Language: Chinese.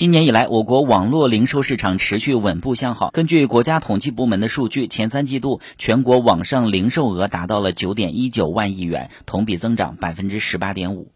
今年以来我国网络零售市场持续稳步向好。根据国家统计部门的数据前三季度全国网上零售额达到了九点一九万亿元同比增长百分之十八点五。